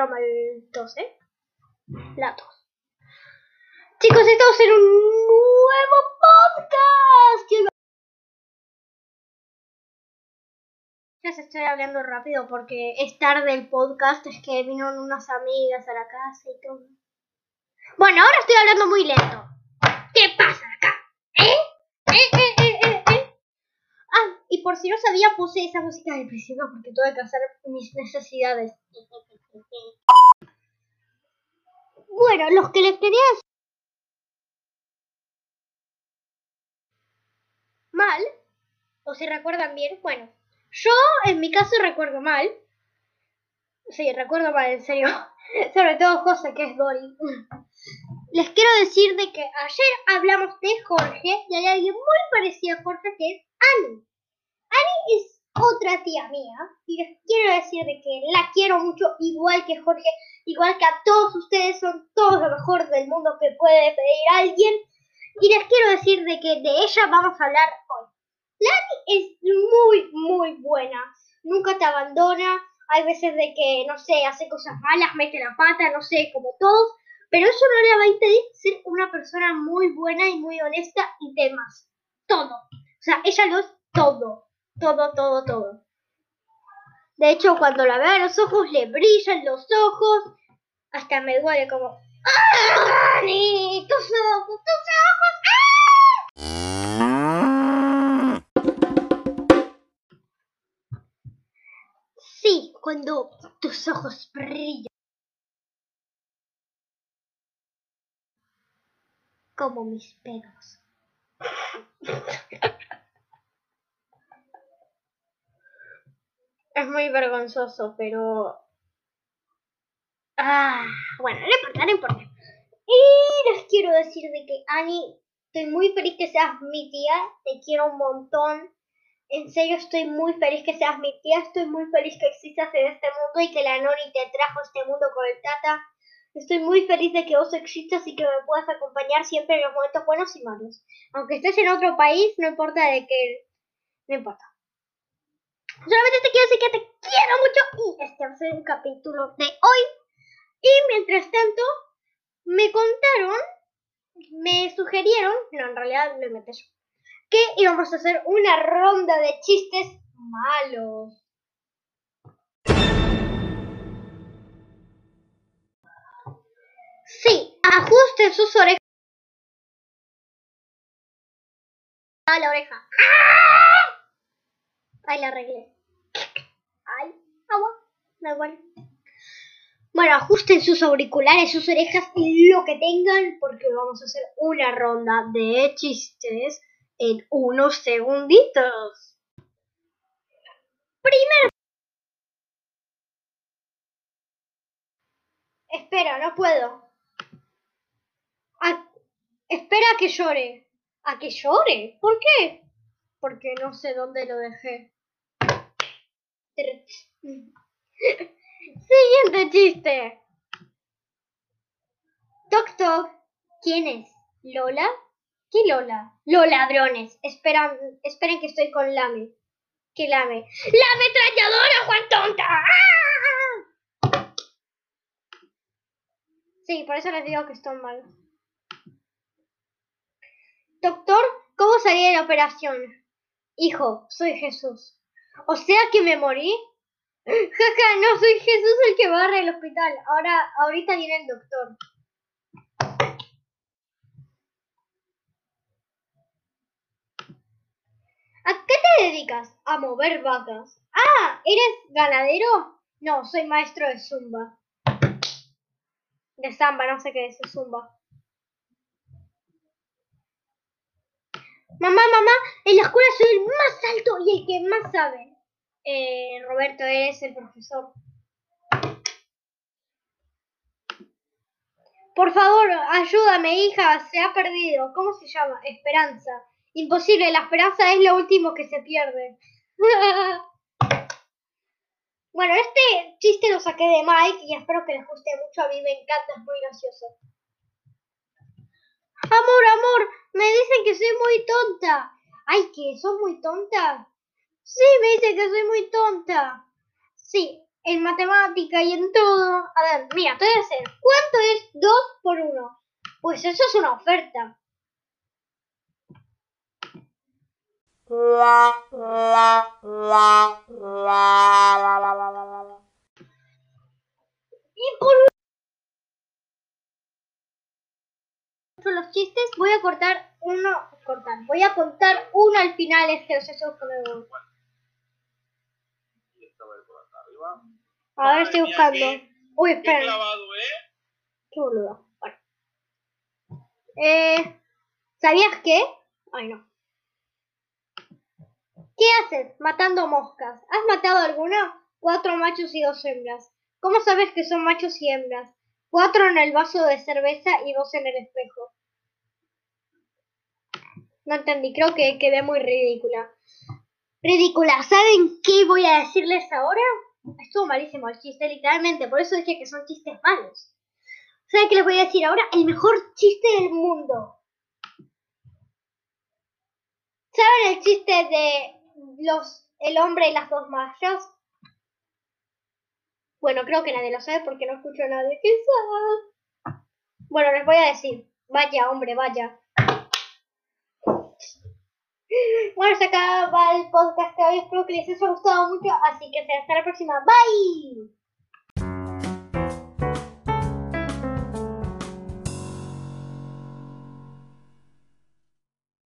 es broma el tos, ¿eh? Chicos, estamos en un nuevo podcast. Ya se estoy hablando rápido porque es tarde el podcast, es que vinieron unas amigas a la casa y todo. Bueno, ahora estoy hablando muy lento. ¿Qué pasa acá? ¿Eh? ¿Eh, eh, eh, eh? Ah, y por si no sabía, puse esa música principio porque tuve que hacer mis necesidades. Bueno, los que les quería mal, o si recuerdan bien, bueno, yo en mi caso recuerdo mal. Sí, recuerdo mal, en serio. Sobre todo José, que es Dory. Les quiero decir de que ayer hablamos de Jorge y hay alguien muy parecido a Jorge que es Annie. Annie es otra tía mía y les quiero decir de que la quiero mucho igual que Jorge, igual que a todos ustedes, son todos lo mejor del mundo que puede pedir alguien. Y les quiero decir de que de ella vamos a hablar hoy. Lani es muy, muy buena. Nunca te abandona. Hay veces de que, no sé, hace cosas malas, mete la pata, no sé, como todos. Pero eso no le va a impedir ser una persona muy buena y muy honesta y demás. Todo. O sea, ella lo es todo. Todo, todo, todo. De hecho, cuando la veo a los ojos, le brillan los ojos. Hasta me duele como... ¡Ah! ¡Tus ojos! ¡Tus ojos! Sí, cuando tus ojos brillan. Como mis pelos. Es muy vergonzoso, pero... Ah, bueno, no importa, no importa. Y les quiero decir de que, Ani, estoy muy feliz que seas mi tía. Te quiero un montón. En serio, estoy muy feliz que seas mi tía. Estoy muy feliz que existas en este mundo y que la Noni te trajo a este mundo con el Tata. Estoy muy feliz de que vos existas y que me puedas acompañar siempre en los momentos buenos y malos. Aunque estés en otro país, no importa de que... No importa. Solamente te quiero decir que te quiero mucho y este va a ser el capítulo de hoy. Y mientras tanto, me contaron, me sugirieron, no, en realidad lo inventé yo, que íbamos a hacer una ronda de chistes malos. Sí, ajusten sus orejas. a la oreja. ¡Ah! Arreglé. Ay, agua. Da igual. Bueno, ajusten sus auriculares, sus orejas y lo que tengan porque vamos a hacer una ronda de chistes en unos segunditos. Primero. Espera, no puedo. A- espera a que llore. ¿A que llore? ¿Por qué? Porque no sé dónde lo dejé. Siguiente chiste. Toc toc. ¿Quién es? ¿Lola? ¿Qué Lola? Los ladrones. Esperen que estoy con Lame. ¿Qué Lame? ¡La ametralladora, Juan Tonta! ¡Ah! Sí, por eso les digo que están mal. Doctor, ¿cómo salí de la operación? Hijo, soy Jesús. O sea que me morí. Jaja, no soy Jesús el que barre el hospital. Ahora, ahorita viene el doctor. ¿A qué te dedicas? A mover vacas. Ah, ¿eres ganadero? No, soy maestro de zumba. De samba, no sé qué es zumba. Mamá, mamá, en la escuela soy el más alto y el que más sabe. Eh, Roberto, eres el profesor. Por favor, ayúdame, hija, se ha perdido. ¿Cómo se llama? Esperanza. Imposible, la esperanza es lo último que se pierde. bueno, este chiste lo saqué de Mike y espero que les guste mucho. A mí me encanta, es muy gracioso. Amor, amor, me dicen que soy muy tonta. Ay, que sos muy tonta. Sí, me dice que soy muy tonta. Sí, en matemática y en todo. A ver, mira, te voy a hacer. ¿Cuánto es 2 por 1? Pues eso es una oferta. Y por los chistes voy a cortar uno, cortar, voy a contar uno al final, es que los esos que me A ver, estoy buscando. Uy, espera. ¿eh? Qué boludo. Bueno. Eh, ¿Sabías qué? Ay, no. ¿Qué haces matando moscas? ¿Has matado alguna? Cuatro machos y dos hembras. ¿Cómo sabes que son machos y hembras? Cuatro en el vaso de cerveza y dos en el espejo. No entendí, creo que quedé muy ridícula. Ridícula. ¿Saben qué voy a decirles ahora? Estuvo malísimo el chiste, literalmente. Por eso dije que son chistes malos. ¿Saben qué les voy a decir ahora? El mejor chiste del mundo. ¿Saben el chiste de los el hombre y las dos mayas? Bueno, creo que nadie lo sabe porque no escucho a nadie que sabe. Bueno, les voy a decir. Vaya, hombre, vaya. Bueno, se acaba el podcast de hoy. Espero que les haya gustado mucho. Así que hasta la próxima. Bye.